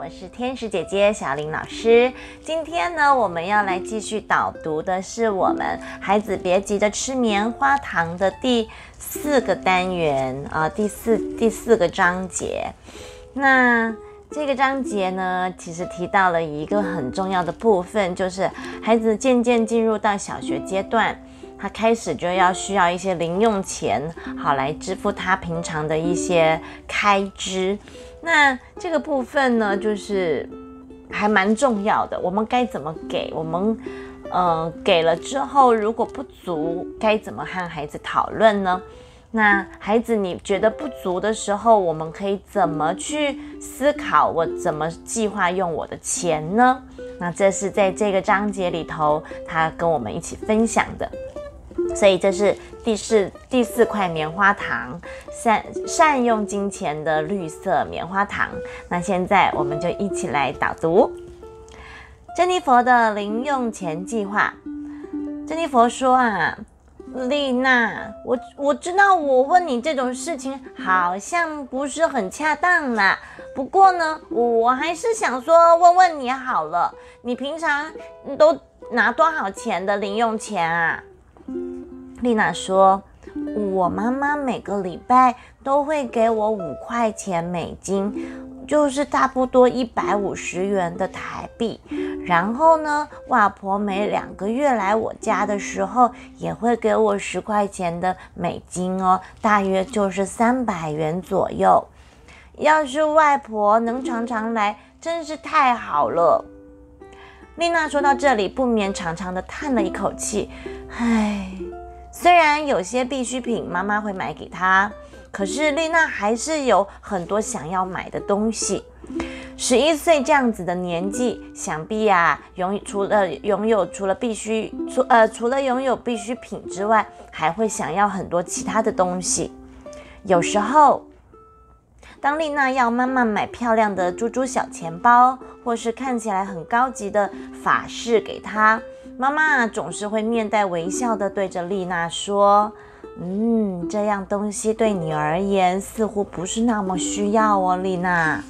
我是天使姐姐小林老师。今天呢，我们要来继续导读的是我们孩子别急着吃棉花糖的第四个单元啊，第四第四个章节。那这个章节呢，其实提到了一个很重要的部分，就是孩子渐渐进入到小学阶段。他开始就要需要一些零用钱，好来支付他平常的一些开支。那这个部分呢，就是还蛮重要的。我们该怎么给？我们呃给了之后，如果不足，该怎么和孩子讨论呢？那孩子你觉得不足的时候，我们可以怎么去思考？我怎么计划用我的钱呢？那这是在这个章节里头，他跟我们一起分享的。所以这是第四第四块棉花糖，善善用金钱的绿色棉花糖。那现在我们就一起来导读珍妮佛的零用钱计划。珍妮佛说啊，丽娜，我我知道我问你这种事情好像不是很恰当啦。不过呢，我还是想说问问你好了，你平常都拿多少钱的零用钱啊？丽娜说：“我妈妈每个礼拜都会给我五块钱美金，就是差不多一百五十元的台币。然后呢，外婆每两个月来我家的时候，也会给我十块钱的美金哦，大约就是三百元左右。要是外婆能常常来，真是太好了。”丽娜说到这里，不免长长的叹了一口气，唉。虽然有些必需品妈妈会买给她，可是丽娜还是有很多想要买的东西。十一岁这样子的年纪，想必呀，拥除了拥有除了必须除呃除了拥有必需品之外，还会想要很多其他的东西。有时候，当丽娜要妈妈买漂亮的猪猪小钱包，或是看起来很高级的法式给她。妈妈总是会面带微笑的对着丽娜说：“嗯，这样东西对你而言似乎不是那么需要哦，丽娜。”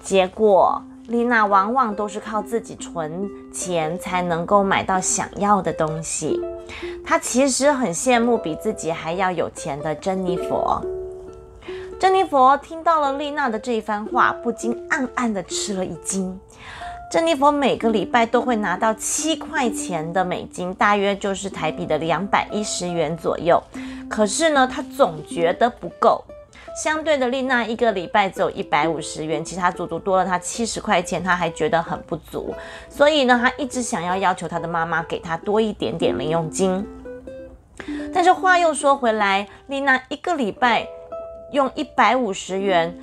结果，丽娜往往都是靠自己存钱才能够买到想要的东西。她其实很羡慕比自己还要有钱的珍妮佛。珍妮佛听到了丽娜的这一番话，不禁暗暗的吃了一惊。珍妮佛每个礼拜都会拿到七块钱的美金，大约就是台币的两百一十元左右。可是呢，她总觉得不够。相对的，丽娜一个礼拜只有一百五十元，其他足足多了她七十块钱，她还觉得很不足。所以呢，她一直想要要求她的妈妈给她多一点点零用金。但是话又说回来，丽娜一个礼拜用一百五十元，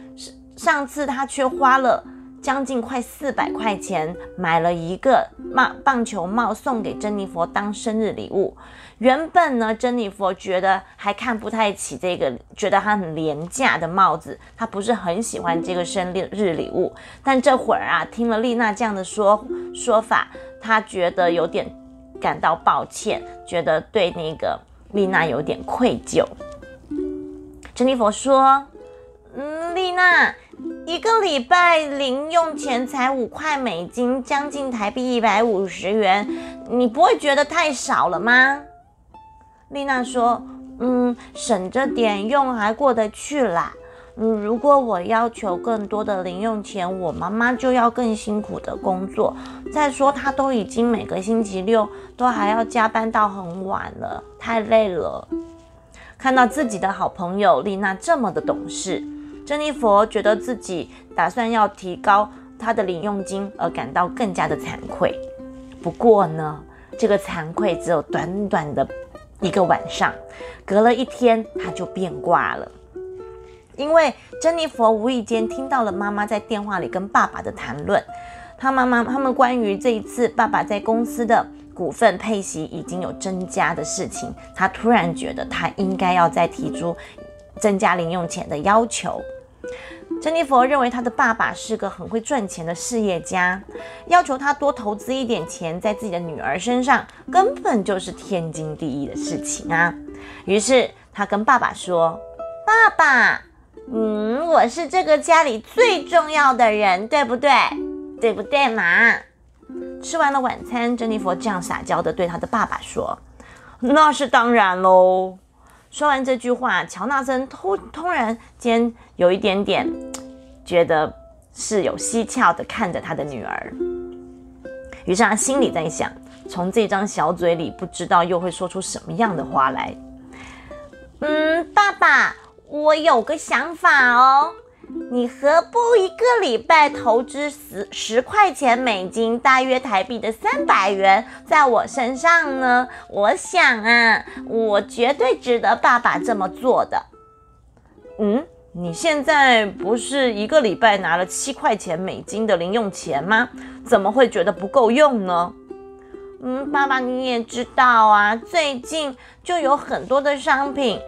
上次她却花了。将近快四百块钱买了一个帽棒球帽送给珍妮佛当生日礼物。原本呢，珍妮佛觉得还看不太起这个，觉得它很廉价的帽子，她不是很喜欢这个生日礼物。但这会儿啊，听了丽娜这样的说说法，她觉得有点感到抱歉，觉得对那个丽娜有点愧疚。珍妮佛说：“嗯，丽娜。”一个礼拜零用钱才五块美金，将近台币一百五十元，你不会觉得太少了吗？丽娜说：“嗯，省着点用还过得去啦。嗯，如果我要求更多的零用钱，我妈妈就要更辛苦的工作。再说，她都已经每个星期六都还要加班到很晚了，太累了。看到自己的好朋友丽娜这么的懂事。”珍妮佛觉得自己打算要提高她的零用金，而感到更加的惭愧。不过呢，这个惭愧只有短短的一个晚上，隔了一天，她就变卦了。因为珍妮佛无意间听到了妈妈在电话里跟爸爸的谈论，他妈妈他们关于这一次爸爸在公司的股份配息已经有增加的事情，他突然觉得他应该要再提出增加零用钱的要求。珍妮佛认为她的爸爸是个很会赚钱的事业家，要求他多投资一点钱在自己的女儿身上，根本就是天经地义的事情啊。于是他跟爸爸说：“爸爸，嗯，我是这个家里最重要的人，对不对？对不对嘛？吃完了晚餐，珍妮佛这样撒娇的对他的爸爸说：“那是当然喽。”说完这句话，乔纳森突突然间有一点点觉得是有蹊跷的看着他的女儿，于是他心里在想：从这张小嘴里，不知道又会说出什么样的话来。嗯，爸爸，我有个想法哦。你何不一个礼拜投资十十块钱美金，大约台币的三百元，在我身上呢？我想啊，我绝对值得爸爸这么做的。嗯，你现在不是一个礼拜拿了七块钱美金的零用钱吗？怎么会觉得不够用呢？嗯，爸爸你也知道啊，最近就有很多的商品。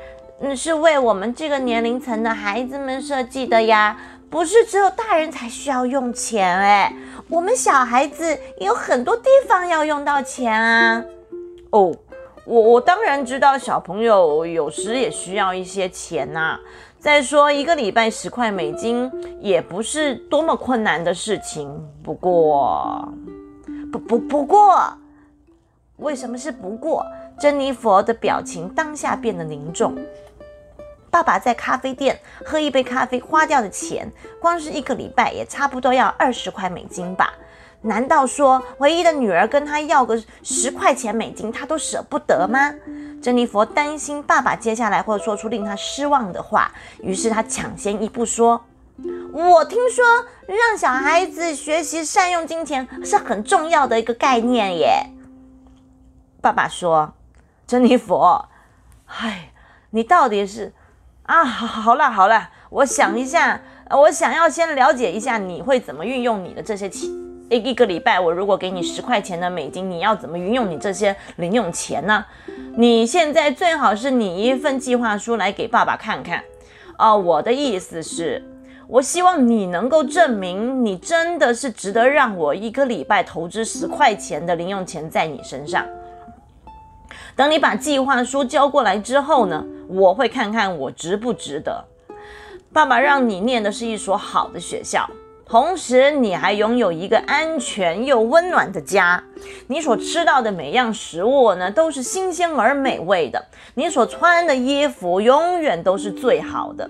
那是为我们这个年龄层的孩子们设计的呀，不是只有大人才需要用钱哎，我们小孩子有很多地方要用到钱啊。哦，我我当然知道小朋友有时也需要一些钱呐。再说一个礼拜十块美金也不是多么困难的事情。不过，不不不过，为什么是不过？珍妮佛的表情当下变得凝重。爸爸在咖啡店喝一杯咖啡花掉的钱，光是一个礼拜也差不多要二十块美金吧？难道说唯一的女儿跟他要个十块钱美金，他都舍不得吗？珍妮佛担心爸爸接下来会说出令他失望的话，于是他抢先一步说：“我听说让小孩子学习善用金钱是很重要的一个概念耶。”爸爸说：“珍妮佛，唉，你到底是……”啊，好，好了，好了，我想一下，我想要先了解一下你会怎么运用你的这些钱。一一个礼拜，我如果给你十块钱的美金，你要怎么运用你这些零用钱呢？你现在最好是拟一份计划书来给爸爸看看。哦，我的意思是，我希望你能够证明你真的是值得让我一个礼拜投资十块钱的零用钱在你身上。等你把计划书交过来之后呢，我会看看我值不值得。爸爸让你念的是一所好的学校，同时你还拥有一个安全又温暖的家。你所吃到的每样食物呢，都是新鲜而美味的。你所穿的衣服永远都是最好的。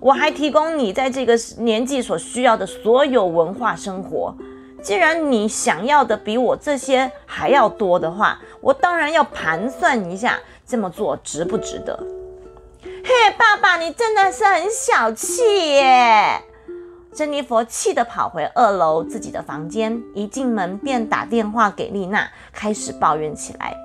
我还提供你在这个年纪所需要的所有文化生活。既然你想要的比我这些还要多的话，我当然要盘算一下这么做值不值得。嘿，爸爸，你真的是很小气耶！珍妮佛气得跑回二楼自己的房间，一进门便打电话给丽娜，开始抱怨起来。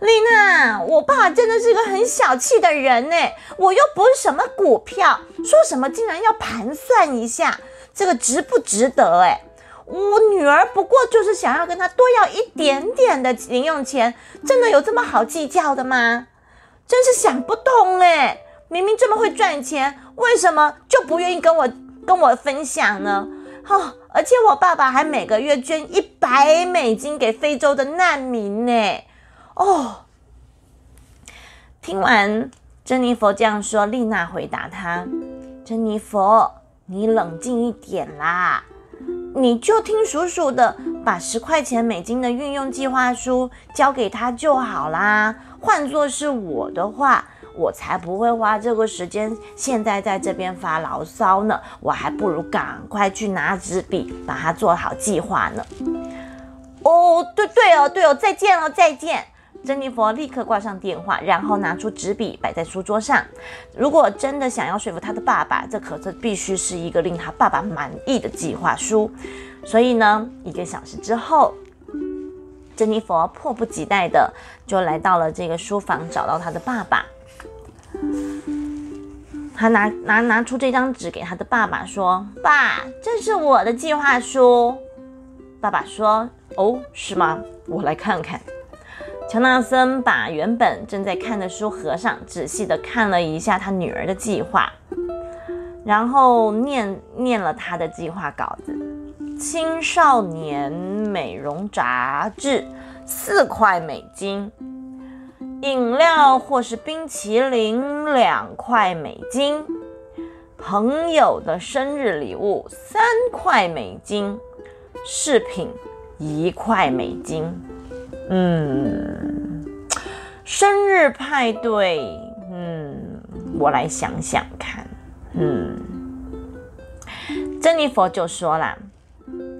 丽娜，我爸真的是个很小气的人呢，我又不是什么股票，说什么竟然要盘算一下，这个值不值得？哎。我女儿不过就是想要跟他多要一点点的零用钱，真的有这么好计较的吗？真是想不通哎！明明这么会赚钱，为什么就不愿意跟我跟我分享呢？哦，而且我爸爸还每个月捐一百美金给非洲的难民呢。哦，听完珍妮佛这样说，丽娜回答他：“珍妮佛，你冷静一点啦。”你就听叔叔的，把十块钱美金的运用计划书交给他就好啦。换作是我的话，我才不会花这个时间现在在这边发牢骚呢。我还不如赶快去拿纸笔，把它做好计划呢。哦，对对哦，对哦，再见了，再见。珍妮佛立刻挂上电话，然后拿出纸笔摆在书桌上。如果真的想要说服他的爸爸，这可是必须是一个令他爸爸满意的计划书。所以呢，一个小时之后，珍妮佛迫不及待的就来到了这个书房，找到他的爸爸。他拿拿拿出这张纸给他的爸爸说：“爸，这是我的计划书。”爸爸说：“哦，是吗？我来看看。”乔纳森把原本正在看的书合上，仔细的看了一下他女儿的计划，然后念念了他的计划稿子：青少年美容杂志四块美金，饮料或是冰淇淋两块美金，朋友的生日礼物三块美金，饰品一块美金。嗯，生日派对，嗯，我来想想看。嗯，珍妮佛就说啦，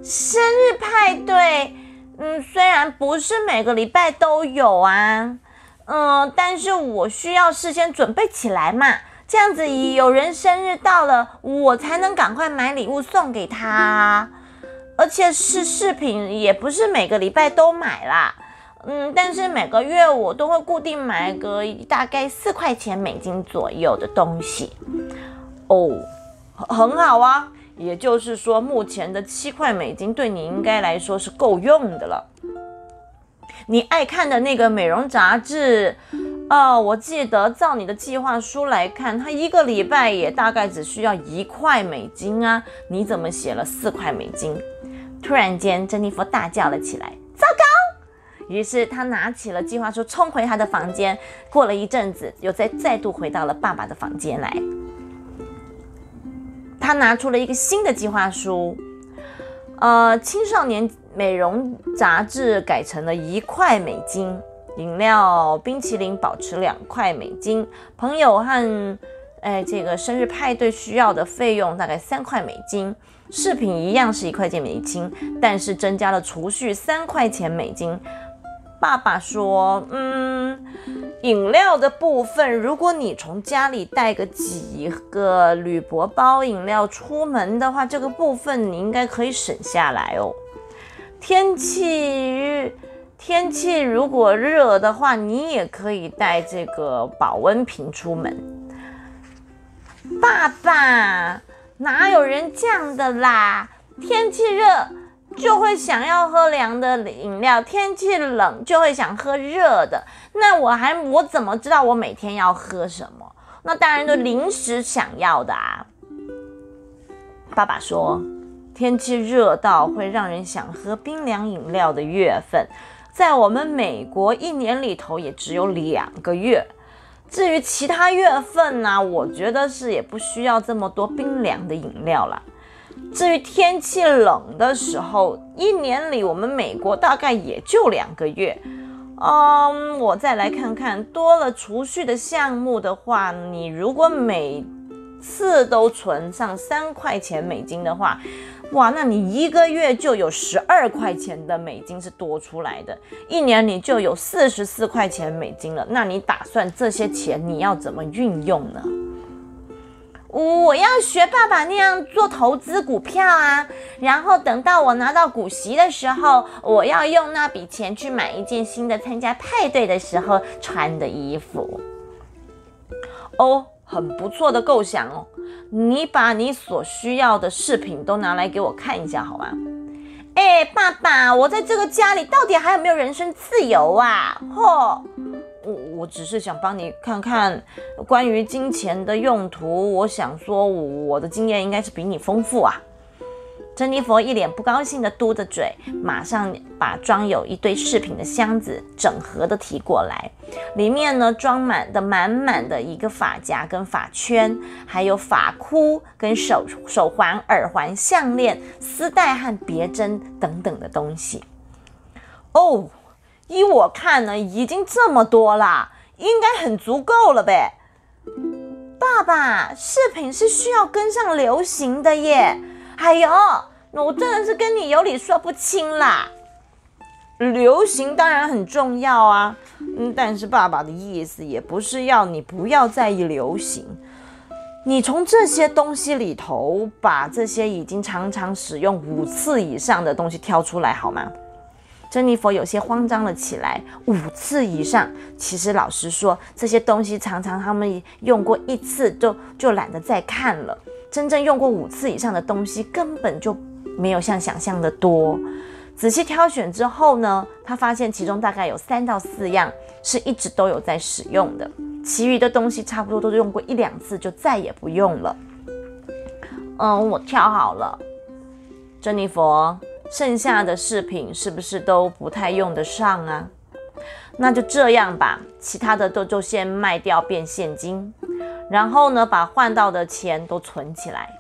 生日派对，嗯，虽然不是每个礼拜都有啊，嗯，但是我需要事先准备起来嘛。这样子，有人生日到了，我才能赶快买礼物送给他。而且是饰品，也不是每个礼拜都买啦。嗯，但是每个月我都会固定买个大概四块钱美金左右的东西。哦，很好啊。也就是说，目前的七块美金对你应该来说是够用的了。你爱看的那个美容杂志。哦，我记得照你的计划书来看，他一个礼拜也大概只需要一块美金啊！你怎么写了四块美金？突然间，珍妮佛大叫了起来：“糟糕！”于是他拿起了计划书，冲回他的房间。过了一阵子，又再再度回到了爸爸的房间来。他拿出了一个新的计划书，呃，青少年美容杂志改成了一块美金。饮料、冰淇淋保持两块美金，朋友和哎这个生日派对需要的费用大概三块美金，饰品一样是一块钱美金，但是增加了储蓄三块钱美金。爸爸说：“嗯，饮料的部分，如果你从家里带个几个铝箔包饮料出门的话，这个部分你应该可以省下来哦。天气。”天气如果热的话，你也可以带这个保温瓶出门。爸爸，哪有人这样的啦？天气热就会想要喝凉的饮料，天气冷就会想喝热的。那我还我怎么知道我每天要喝什么？那当然都临时想要的啊。爸爸说，天气热到会让人想喝冰凉饮料的月份。在我们美国一年里头也只有两个月，至于其他月份呢，我觉得是也不需要这么多冰凉的饮料了。至于天气冷的时候，一年里我们美国大概也就两个月。嗯，我再来看看，多了储蓄的项目的话，你如果每次都存上三块钱美金的话。哇，那你一个月就有十二块钱的美金是多出来的，一年你就有四十四块钱美金了。那你打算这些钱你要怎么运用呢？我要学爸爸那样做投资股票啊，然后等到我拿到股息的时候，我要用那笔钱去买一件新的参加派对的时候穿的衣服。哦。很不错的构想哦，你把你所需要的饰品都拿来给我看一下，好吗？哎，爸爸，我在这个家里到底还有没有人身自由啊？嚯，我只是想帮你看看关于金钱的用途，我想说我的经验应该是比你丰富啊。珍妮佛一脸不高兴地嘟着嘴，马上把装有一堆饰品的箱子整合的提过来，里面呢装满的满满的一个发夹跟发圈，还有发箍跟手手环、耳环、项链、丝带和别针等等的东西。哦，依我看呢，已经这么多啦，应该很足够了呗。爸爸，饰品是需要跟上流行的耶。哎呦，那我真的是跟你有理说不清啦。流行当然很重要啊，嗯，但是爸爸的意思也不是要你不要在意流行，你从这些东西里头把这些已经常常使用五次以上的东西挑出来好吗？珍妮佛有些慌张了起来。五次以上，其实老实说，这些东西常常他们用过一次就就懒得再看了。真正用过五次以上的东西根本就没有像想象的多。仔细挑选之后呢，他发现其中大概有三到四样是一直都有在使用的，其余的东西差不多都用过一两次就再也不用了。嗯，我挑好了，珍妮佛，剩下的饰品是不是都不太用得上啊？那就这样吧，其他的都就先卖掉变现金。然后呢，把换到的钱都存起来。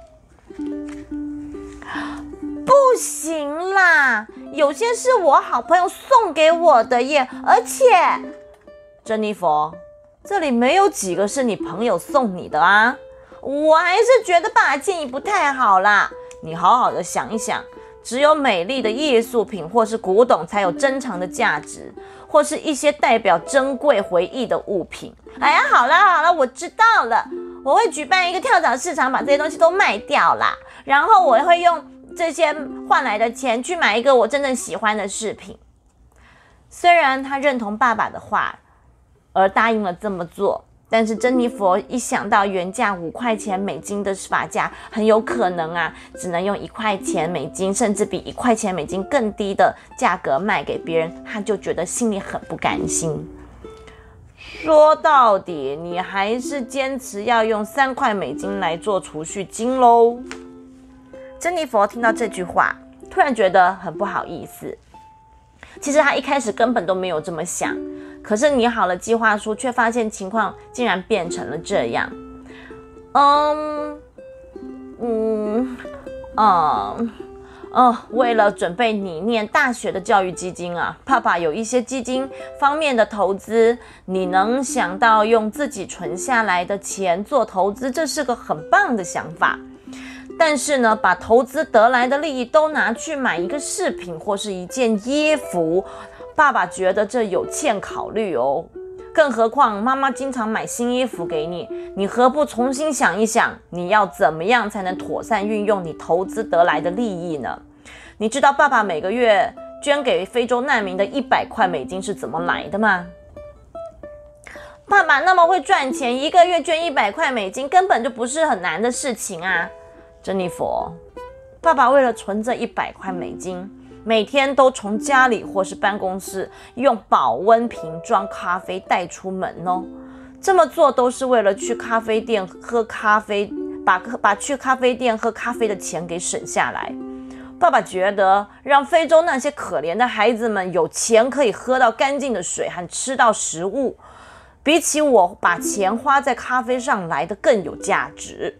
不行啦，有些是我好朋友送给我的耶，而且，珍妮佛，这里没有几个是你朋友送你的啊。我还是觉得爸建议不太好啦，你好好的想一想。只有美丽的艺术品或是古董才有珍藏的价值，或是一些代表珍贵回忆的物品。哎呀，好了好了，我知道了，我会举办一个跳蚤市场，把这些东西都卖掉啦。然后我会用这些换来的钱去买一个我真正喜欢的饰品。虽然他认同爸爸的话，而答应了这么做。但是珍妮佛一想到原价五块钱美金的发价，很有可能啊，只能用一块钱美金，甚至比一块钱美金更低的价格卖给别人，他就觉得心里很不甘心。说到底，你还是坚持要用三块美金来做储蓄金喽。珍妮佛听到这句话，突然觉得很不好意思。其实他一开始根本都没有这么想。可是拟好了计划书，却发现情况竟然变成了这样。嗯嗯啊哦，为了准备你念大学的教育基金啊，爸爸有一些基金方面的投资。你能想到用自己存下来的钱做投资，这是个很棒的想法。但是呢，把投资得来的利益都拿去买一个饰品或是一件衣服。爸爸觉得这有欠考虑哦，更何况妈妈经常买新衣服给你，你何不重新想一想，你要怎么样才能妥善运用你投资得来的利益呢？你知道爸爸每个月捐给非洲难民的一百块美金是怎么来的吗？爸爸那么会赚钱，一个月捐一百块美金根本就不是很难的事情啊，珍妮佛。爸爸为了存这一百块美金。每天都从家里或是办公室用保温瓶装咖啡带出门哦，这么做都是为了去咖啡店喝咖啡，把把去咖啡店喝咖啡的钱给省下来。爸爸觉得让非洲那些可怜的孩子们有钱可以喝到干净的水和吃到食物，比起我把钱花在咖啡上来的更有价值。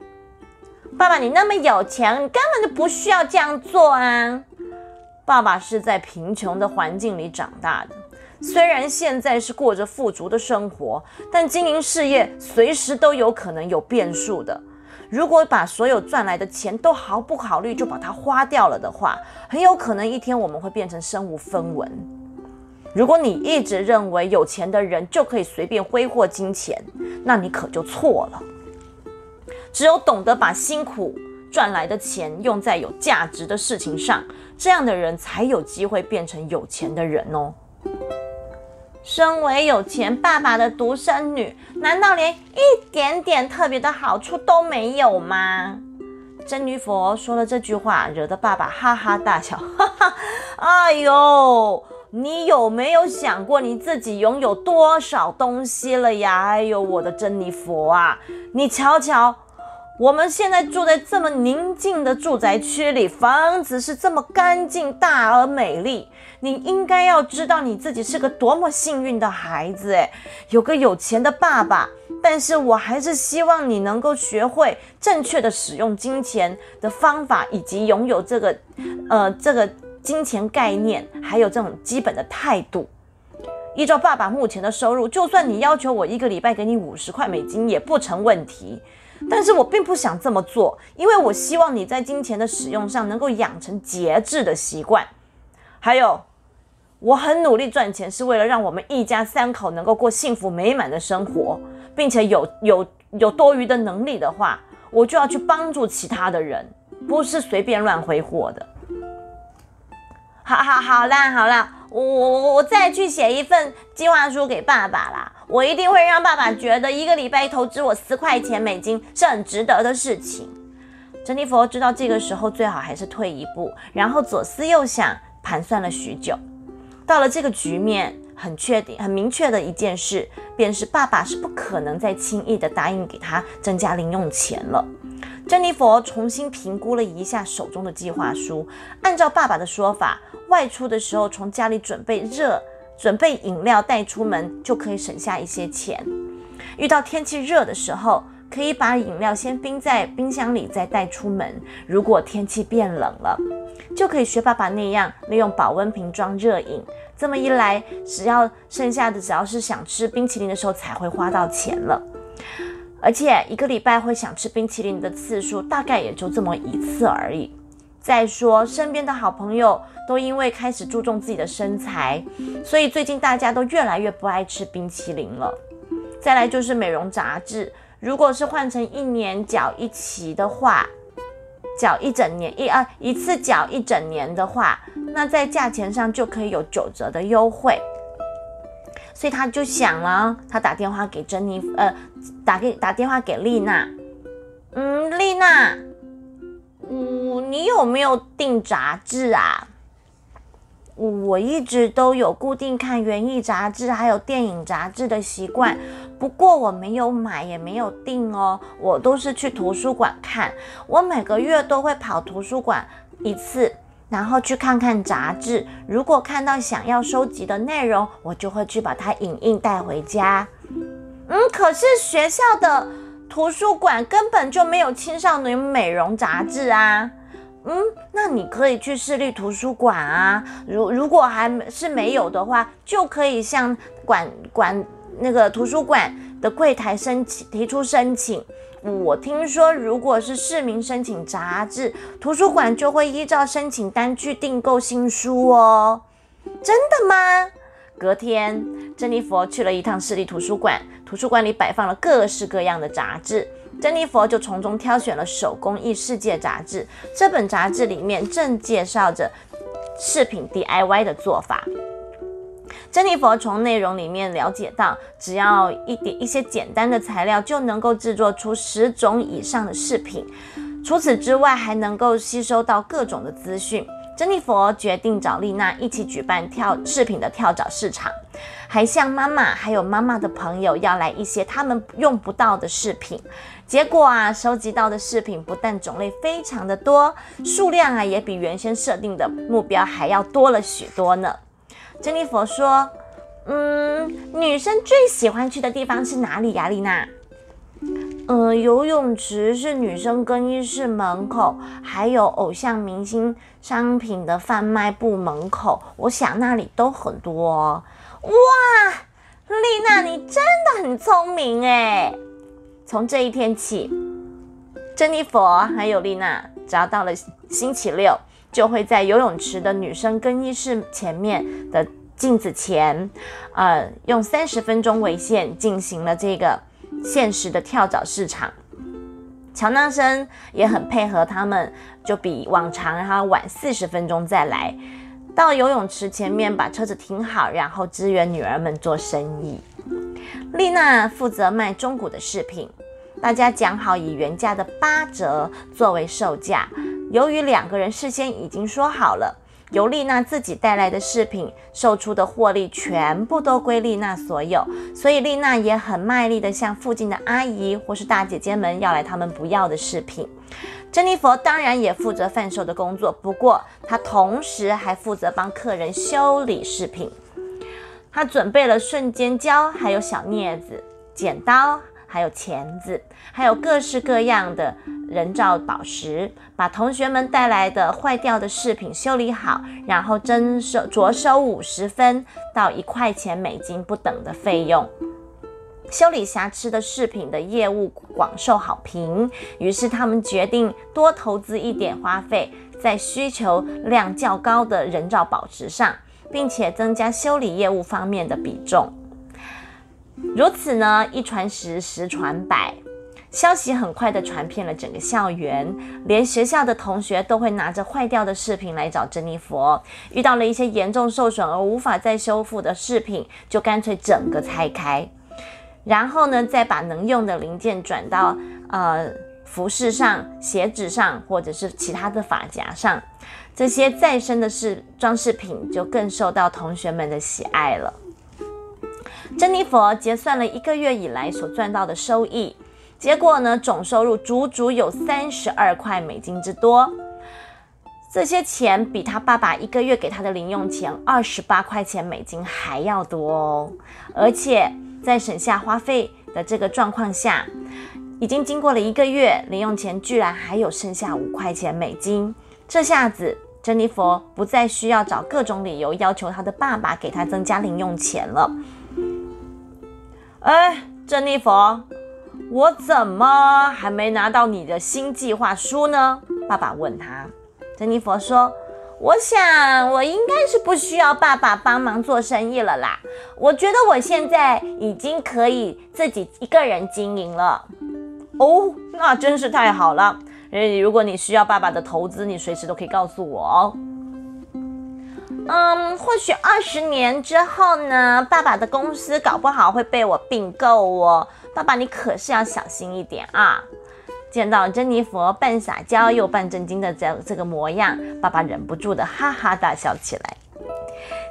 爸爸，你那么有钱，你根本就不需要这样做啊。爸爸是在贫穷的环境里长大的，虽然现在是过着富足的生活，但经营事业随时都有可能有变数的。如果把所有赚来的钱都毫不考虑就把它花掉了的话，很有可能一天我们会变成身无分文。如果你一直认为有钱的人就可以随便挥霍金钱，那你可就错了。只有懂得把辛苦赚来的钱用在有价值的事情上。这样的人才有机会变成有钱的人哦。身为有钱爸爸的独生女，难道连一点点特别的好处都没有吗？珍妮佛说了这句话，惹得爸爸哈哈大笑。哈哈，哎呦，你有没有想过你自己拥有多少东西了呀？哎呦，我的珍妮佛啊，你瞧瞧。我们现在住在这么宁静的住宅区里，房子是这么干净、大而美丽。你应该要知道你自己是个多么幸运的孩子，诶，有个有钱的爸爸。但是我还是希望你能够学会正确的使用金钱的方法，以及拥有这个，呃，这个金钱概念，还有这种基本的态度。依照爸爸目前的收入，就算你要求我一个礼拜给你五十块美金，也不成问题。但是我并不想这么做，因为我希望你在金钱的使用上能够养成节制的习惯。还有，我很努力赚钱，是为了让我们一家三口能够过幸福美满的生活，并且有有有多余的能力的话，我就要去帮助其他的人，不是随便乱挥霍的。好好好啦，好啦。我我我再去写一份计划书给爸爸啦！我一定会让爸爸觉得一个礼拜投资我四块钱美金是很值得的事情。珍妮佛知道这个时候最好还是退一步，然后左思右想，盘算了许久，到了这个局面，很确定、很明确的一件事，便是爸爸是不可能再轻易的答应给他增加零用钱了。珍妮佛重新评估了一下手中的计划书，按照爸爸的说法，外出的时候从家里准备热、准备饮料带出门，就可以省下一些钱。遇到天气热的时候，可以把饮料先冰在冰箱里，再带出门。如果天气变冷了，就可以学爸爸那样，利用保温瓶装热饮。这么一来，只要剩下的只要是想吃冰淇淋的时候才会花到钱了。而且一个礼拜会想吃冰淇淋的次数大概也就这么一次而已。再说身边的好朋友都因为开始注重自己的身材，所以最近大家都越来越不爱吃冰淇淋了。再来就是美容杂志，如果是换成一年缴一期的话。缴一整年一啊一次缴一整年的话，那在价钱上就可以有九折的优惠。所以他就想了，他打电话给珍妮，呃，打给打电话给丽娜，嗯，丽娜，嗯，你有没有订杂志啊？我一直都有固定看园艺杂志，还有电影杂志的习惯，不过我没有买，也没有订哦。我都是去图书馆看，我每个月都会跑图书馆一次，然后去看看杂志。如果看到想要收集的内容，我就会去把它影印带回家。嗯，可是学校的图书馆根本就没有青少年美容杂志啊。嗯，那你可以去市立图书馆啊。如如果还是没有的话，就可以向管管那个图书馆的柜台申请提出申请。我听说，如果是市民申请杂志，图书馆就会依照申请单去订购新书哦。真的吗？隔天，珍妮佛去了一趟市立图书馆，图书馆里摆放了各式各样的杂志。珍妮佛就从中挑选了《手工艺世界》杂志。这本杂志里面正介绍着饰品 DIY 的做法。珍妮佛从内容里面了解到，只要一点一些简单的材料，就能够制作出十种以上的饰品。除此之外，还能够吸收到各种的资讯。珍妮佛决定找丽娜一起举办跳饰品的跳蚤市场，还向妈妈还有妈妈的朋友要来一些他们用不到的饰品。结果啊，收集到的饰品不但种类非常的多，数量啊也比原先设定的目标还要多了许多呢。珍妮佛说：“嗯，女生最喜欢去的地方是哪里呀，丽娜？”嗯，游泳池是女生更衣室门口，还有偶像明星商品的贩卖部门口，我想那里都很多。哇，丽娜，你真的很聪明哎！从这一天起，珍妮佛还有丽娜，只要到了星期六，就会在游泳池的女生更衣室前面的镜子前，呃，用三十分钟为限进行了这个。现实的跳蚤市场，乔纳森也很配合他们，就比往常还要晚四十分钟再来到游泳池前面，把车子停好，然后支援女儿们做生意。丽娜负责卖中古的饰品，大家讲好以原价的八折作为售价。由于两个人事先已经说好了。由丽娜自己带来的饰品售出的获利全部都归丽娜所有，所以丽娜也很卖力的向附近的阿姨或是大姐姐们要来他们不要的饰品。珍妮佛当然也负责贩售的工作，不过她同时还负责帮客人修理饰品。她准备了瞬间胶，还有小镊子、剪刀。还有钳子，还有各式各样的人造宝石，把同学们带来的坏掉的饰品修理好，然后征收着收五十分到一块钱美金不等的费用。修理瑕疵的饰品的业务广受好评，于是他们决定多投资一点花费在需求量较高的人造宝石上，并且增加修理业务方面的比重。如此呢，一传十，十传百，消息很快的传遍了整个校园，连学校的同学都会拿着坏掉的饰品来找珍妮佛。遇到了一些严重受损而无法再修复的饰品，就干脆整个拆开，然后呢，再把能用的零件转到呃服饰上、鞋子上或者是其他的发夹上，这些再生的饰装饰品就更受到同学们的喜爱了。珍妮佛结算了一个月以来所赚到的收益，结果呢，总收入足足有三十二块美金之多。这些钱比他爸爸一个月给他的零用钱二十八块钱美金还要多哦。而且在省下花费的这个状况下，已经经过了一个月，零用钱居然还有剩下五块钱美金。这下子，珍妮佛不再需要找各种理由要求他的爸爸给他增加零用钱了。哎，珍妮佛，我怎么还没拿到你的新计划书呢？爸爸问他。珍妮佛说。我想，我应该是不需要爸爸帮忙做生意了啦。我觉得我现在已经可以自己一个人经营了。哦，那真是太好了。如果你需要爸爸的投资，你随时都可以告诉我哦。嗯，或许二十年之后呢，爸爸的公司搞不好会被我并购哦。爸爸，你可是要小心一点啊。见到珍妮佛半撒娇又半震惊的这这个模样，爸爸忍不住的哈哈大笑起来。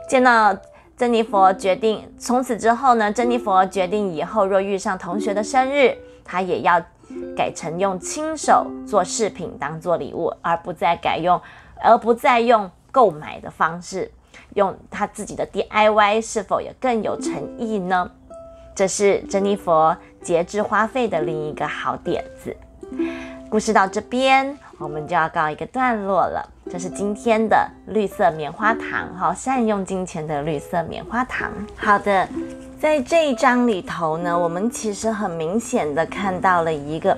见到珍妮佛决定从此之后呢，珍妮佛决定以后若遇上同学的生日，他也要改成用亲手做饰品当做礼物，而不再改用，而不再用购买的方式，用他自己的 DIY 是否也更有诚意呢？这是珍妮佛节制花费的另一个好点子。故事到这边，我们就要告一个段落了。这是今天的绿色棉花糖，哈，善用金钱的绿色棉花糖。好的，在这一章里头呢，我们其实很明显的看到了一个，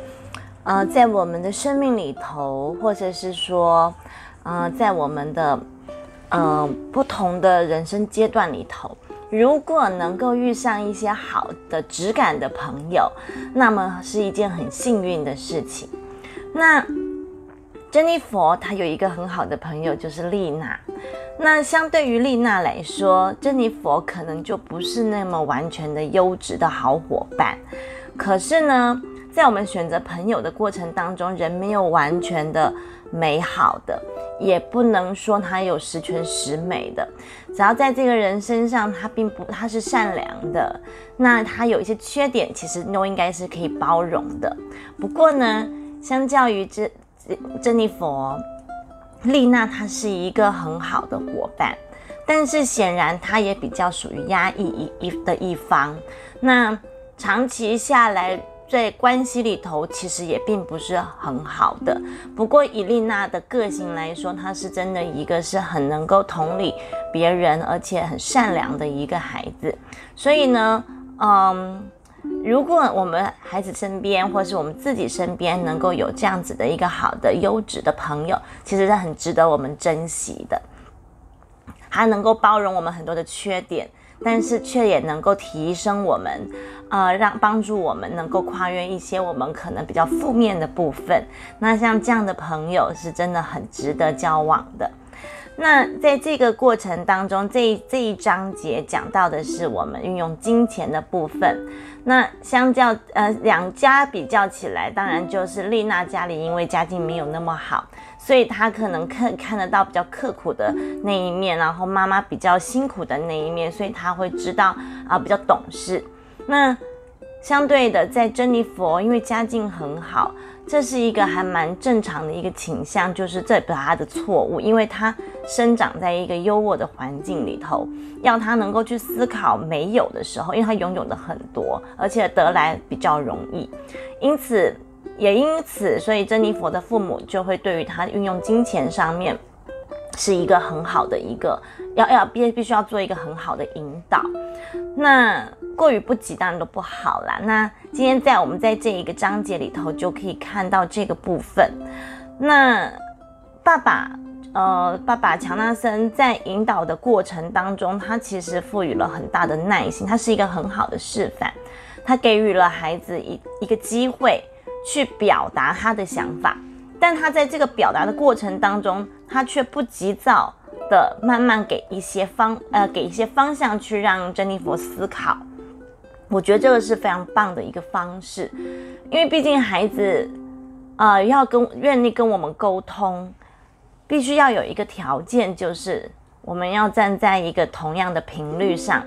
呃，在我们的生命里头，或者是说，呃，在我们的，呃，不同的人生阶段里头。如果能够遇上一些好的质感的朋友，那么是一件很幸运的事情。那珍妮佛她有一个很好的朋友，就是丽娜。那相对于丽娜来说，珍妮佛可能就不是那么完全的优质的好伙伴。可是呢，在我们选择朋友的过程当中，人没有完全的美好的。也不能说他有十全十美的，只要在这个人身上，他并不他是善良的，那他有一些缺点，其实都应该是可以包容的。不过呢，相较于这珍妮佛，丽娜她是一个很好的伙伴，但是显然她也比较属于压抑一一的一方，那长期下来。在关系里头，其实也并不是很好的。不过以丽娜的个性来说，她是真的一个是很能够同理别人，而且很善良的一个孩子。所以呢，嗯，如果我们孩子身边，或是我们自己身边，能够有这样子的一个好的优质的朋友，其实是很值得我们珍惜的。还能够包容我们很多的缺点。但是却也能够提升我们，呃，让帮助我们能够跨越一些我们可能比较负面的部分。那像这样的朋友是真的很值得交往的。那在这个过程当中，这这一章节讲到的是我们运用金钱的部分。那相较呃两家比较起来，当然就是丽娜家里因为家境没有那么好。所以他可能看看得到比较刻苦的那一面，然后妈妈比较辛苦的那一面，所以他会知道啊比较懂事。那相对的，在珍妮佛因为家境很好，这是一个还蛮正常的一个倾向，就是这不是他的错误，因为他生长在一个优渥的环境里头，要他能够去思考没有的时候，因为他拥有的很多，而且得来比较容易，因此。也因此，所以珍妮佛的父母就会对于他运用金钱上面，是一个很好的一个，要要必必须要做一个很好的引导。那过于不及当然都不好啦。那今天在我们在这一个章节里头就可以看到这个部分。那爸爸，呃，爸爸乔纳森在引导的过程当中，他其实赋予了很大的耐心，他是一个很好的示范，他给予了孩子一一个机会。去表达他的想法，但他在这个表达的过程当中，他却不急躁的慢慢给一些方呃给一些方向去让珍妮佛思考。我觉得这个是非常棒的一个方式，因为毕竟孩子啊要跟愿意跟我们沟通，必须要有一个条件，就是我们要站在一个同样的频率上，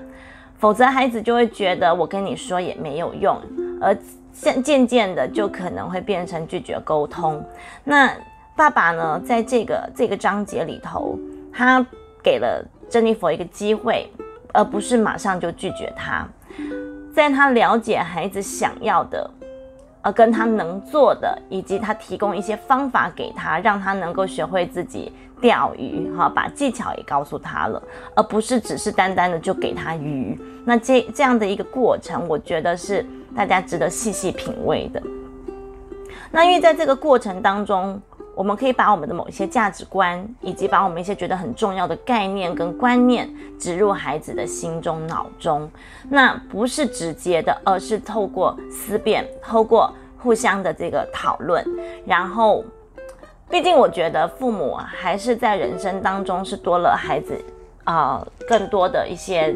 否则孩子就会觉得我跟你说也没有用，而。渐渐渐的就可能会变成拒绝沟通。那爸爸呢，在这个这个章节里头，他给了珍妮佛一个机会，而不是马上就拒绝他。在他了解孩子想要的，而，跟他能做的，以及他提供一些方法给他，让他能够学会自己钓鱼，哈，把技巧也告诉他了，而不是只是单单的就给他鱼。那这这样的一个过程，我觉得是大家值得细细品味的。那因为在这个过程当中，我们可以把我们的某一些价值观，以及把我们一些觉得很重要的概念跟观念植入孩子的心中、脑中。那不是直接的，而是透过思辨，透过互相的这个讨论。然后，毕竟我觉得父母还是在人生当中是多了孩子啊更多的一些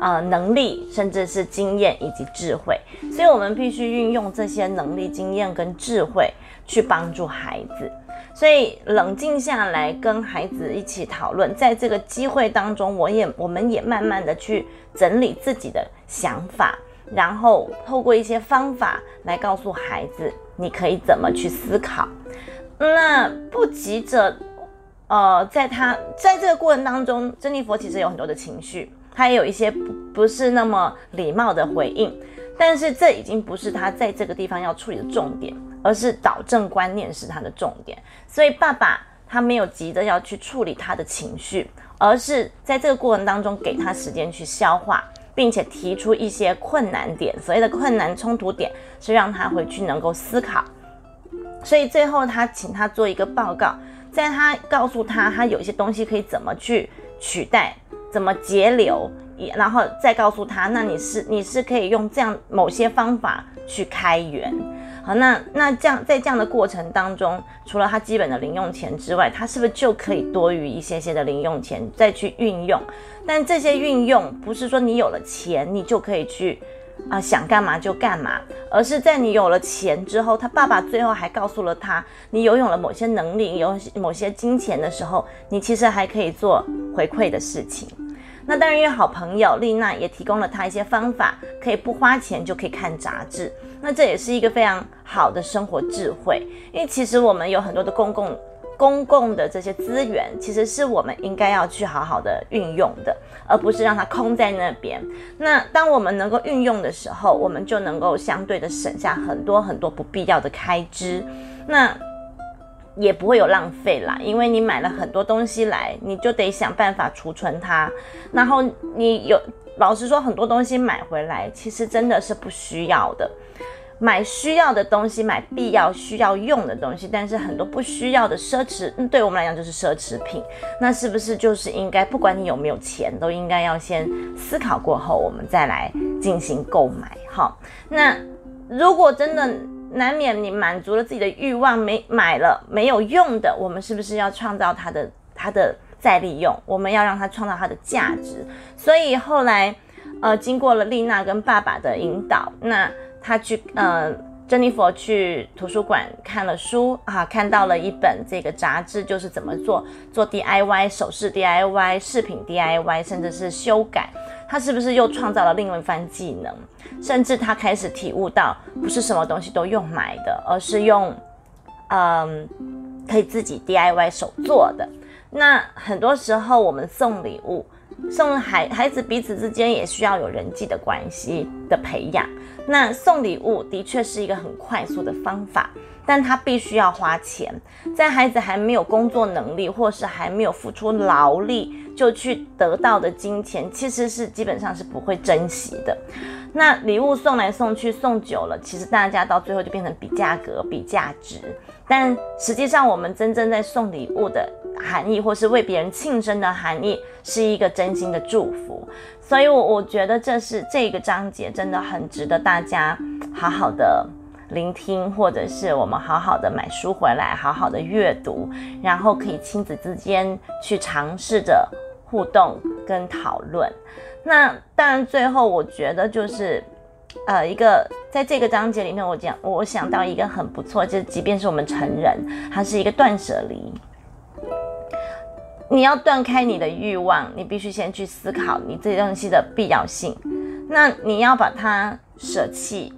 呃能力，甚至是经验以及智慧。所以我们必须运用这些能力、经验跟智慧去帮助孩子。所以冷静下来，跟孩子一起讨论，在这个机会当中，我也我们也慢慢的去整理自己的想法，然后透过一些方法来告诉孩子，你可以怎么去思考。那不急着，呃，在他在这个过程当中，珍妮佛其实有很多的情绪，他也有一些不不是那么礼貌的回应，但是这已经不是他在这个地方要处理的重点。而是导正观念是他的重点，所以爸爸他没有急着要去处理他的情绪，而是在这个过程当中给他时间去消化，并且提出一些困难点。所谓的困难冲突点是让他回去能够思考。所以最后他请他做一个报告，在他告诉他他有一些东西可以怎么去取代，怎么节流，然后再告诉他，那你是你是可以用这样某些方法去开源。好，那那这样在这样的过程当中，除了他基本的零用钱之外，他是不是就可以多余一些些的零用钱再去运用？但这些运用不是说你有了钱你就可以去啊想干嘛就干嘛，而是在你有了钱之后，他爸爸最后还告诉了他，你拥有了某些能力，有某些金钱的时候，你其实还可以做回馈的事情。那当然，因为好朋友丽娜也提供了他一些方法，可以不花钱就可以看杂志。那这也是一个非常好的生活智慧。因为其实我们有很多的公共公共的这些资源，其实是我们应该要去好好的运用的，而不是让它空在那边。那当我们能够运用的时候，我们就能够相对的省下很多很多不必要的开支。那也不会有浪费啦，因为你买了很多东西来，你就得想办法储存它。然后你有，老实说，很多东西买回来其实真的是不需要的。买需要的东西，买必要需要用的东西，但是很多不需要的奢侈，对我们来讲就是奢侈品。那是不是就是应该，不管你有没有钱，都应该要先思考过后，我们再来进行购买？好，那如果真的。难免你满足了自己的欲望，没买了没有用的，我们是不是要创造它的它的再利用？我们要让它创造它的价值。所以后来，呃，经过了丽娜跟爸爸的引导，那他去呃，珍妮佛去图书馆看了书啊，看到了一本这个杂志，就是怎么做做 DIY 首饰 DIY 饰品 DIY，甚至是修改。他是不是又创造了另外一番技能？甚至他开始体悟到，不是什么东西都用买的，而是用，嗯，可以自己 DIY 手做的。那很多时候我们送礼物，送孩孩子彼此之间也需要有人际的关系的培养。那送礼物的确是一个很快速的方法。但他必须要花钱，在孩子还没有工作能力，或是还没有付出劳力就去得到的金钱，其实是基本上是不会珍惜的。那礼物送来送去，送久了，其实大家到最后就变成比价格、比价值。但实际上，我们真正在送礼物的含义，或是为别人庆生的含义，是一个真心的祝福。所以，我我觉得这是这个章节真的很值得大家好好的。聆听，或者是我们好好的买书回来，好好的阅读，然后可以亲子之间去尝试着互动跟讨论。那当然，最后我觉得就是，呃，一个在这个章节里面，我讲我想到一个很不错，就是即便是我们成人，它是一个断舍离。你要断开你的欲望，你必须先去思考你这些东西的必要性。那你要把它舍弃。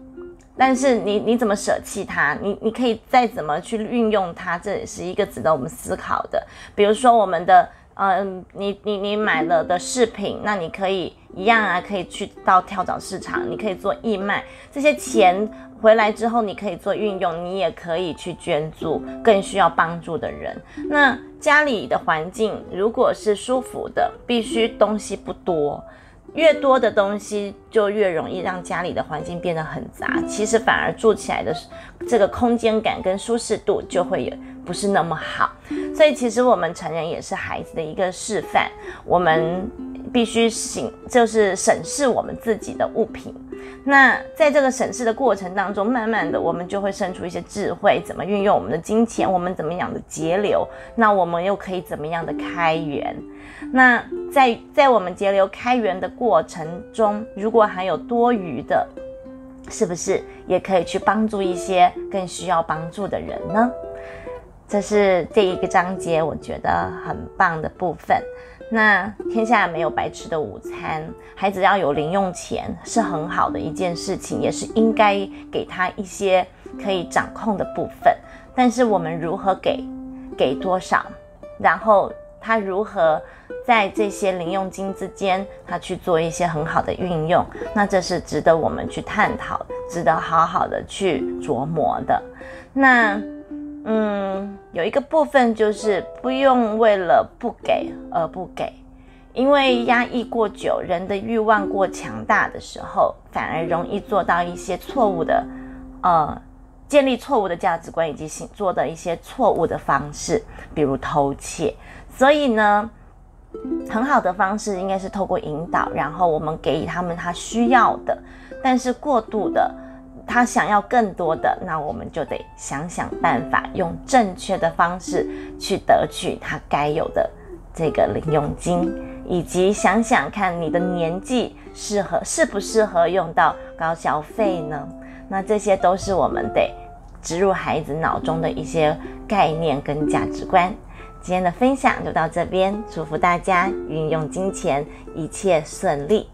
但是你你怎么舍弃它？你你可以再怎么去运用它？这也是一个值得我们思考的。比如说我们的嗯，你你你买了的饰品，那你可以一样啊，可以去到跳蚤市场，你可以做义卖，这些钱回来之后，你可以做运用，你也可以去捐助更需要帮助的人。那家里的环境如果是舒服的，必须东西不多。越多的东西，就越容易让家里的环境变得很杂。其实反而住起来的这个空间感跟舒适度就会也不是那么好。所以其实我们成人也是孩子的一个示范，我们必须审，就是审视我们自己的物品。那在这个审视的过程当中，慢慢的我们就会生出一些智慧，怎么运用我们的金钱，我们怎么样的节流，那我们又可以怎么样的开源？那在在我们节流开源的过程中，如果还有多余的，是不是也可以去帮助一些更需要帮助的人呢？这是这一个章节我觉得很棒的部分。那天下没有白吃的午餐，孩子要有零用钱是很好的一件事情，也是应该给他一些可以掌控的部分。但是我们如何给，给多少，然后他如何在这些零用金之间，他去做一些很好的运用，那这是值得我们去探讨，值得好好的去琢磨的。那。嗯，有一个部分就是不用为了不给而不给，因为压抑过久，人的欲望过强大的时候，反而容易做到一些错误的，呃，建立错误的价值观以及行做的一些错误的方式，比如偷窃。所以呢，很好的方式应该是透过引导，然后我们给予他们他需要的，但是过度的。他想要更多的，那我们就得想想办法，用正确的方式去得取他该有的这个零用金，以及想想看你的年纪适合适不适合用到高消费呢？那这些都是我们得植入孩子脑中的一些概念跟价值观。今天的分享就到这边，祝福大家运用金钱一切顺利。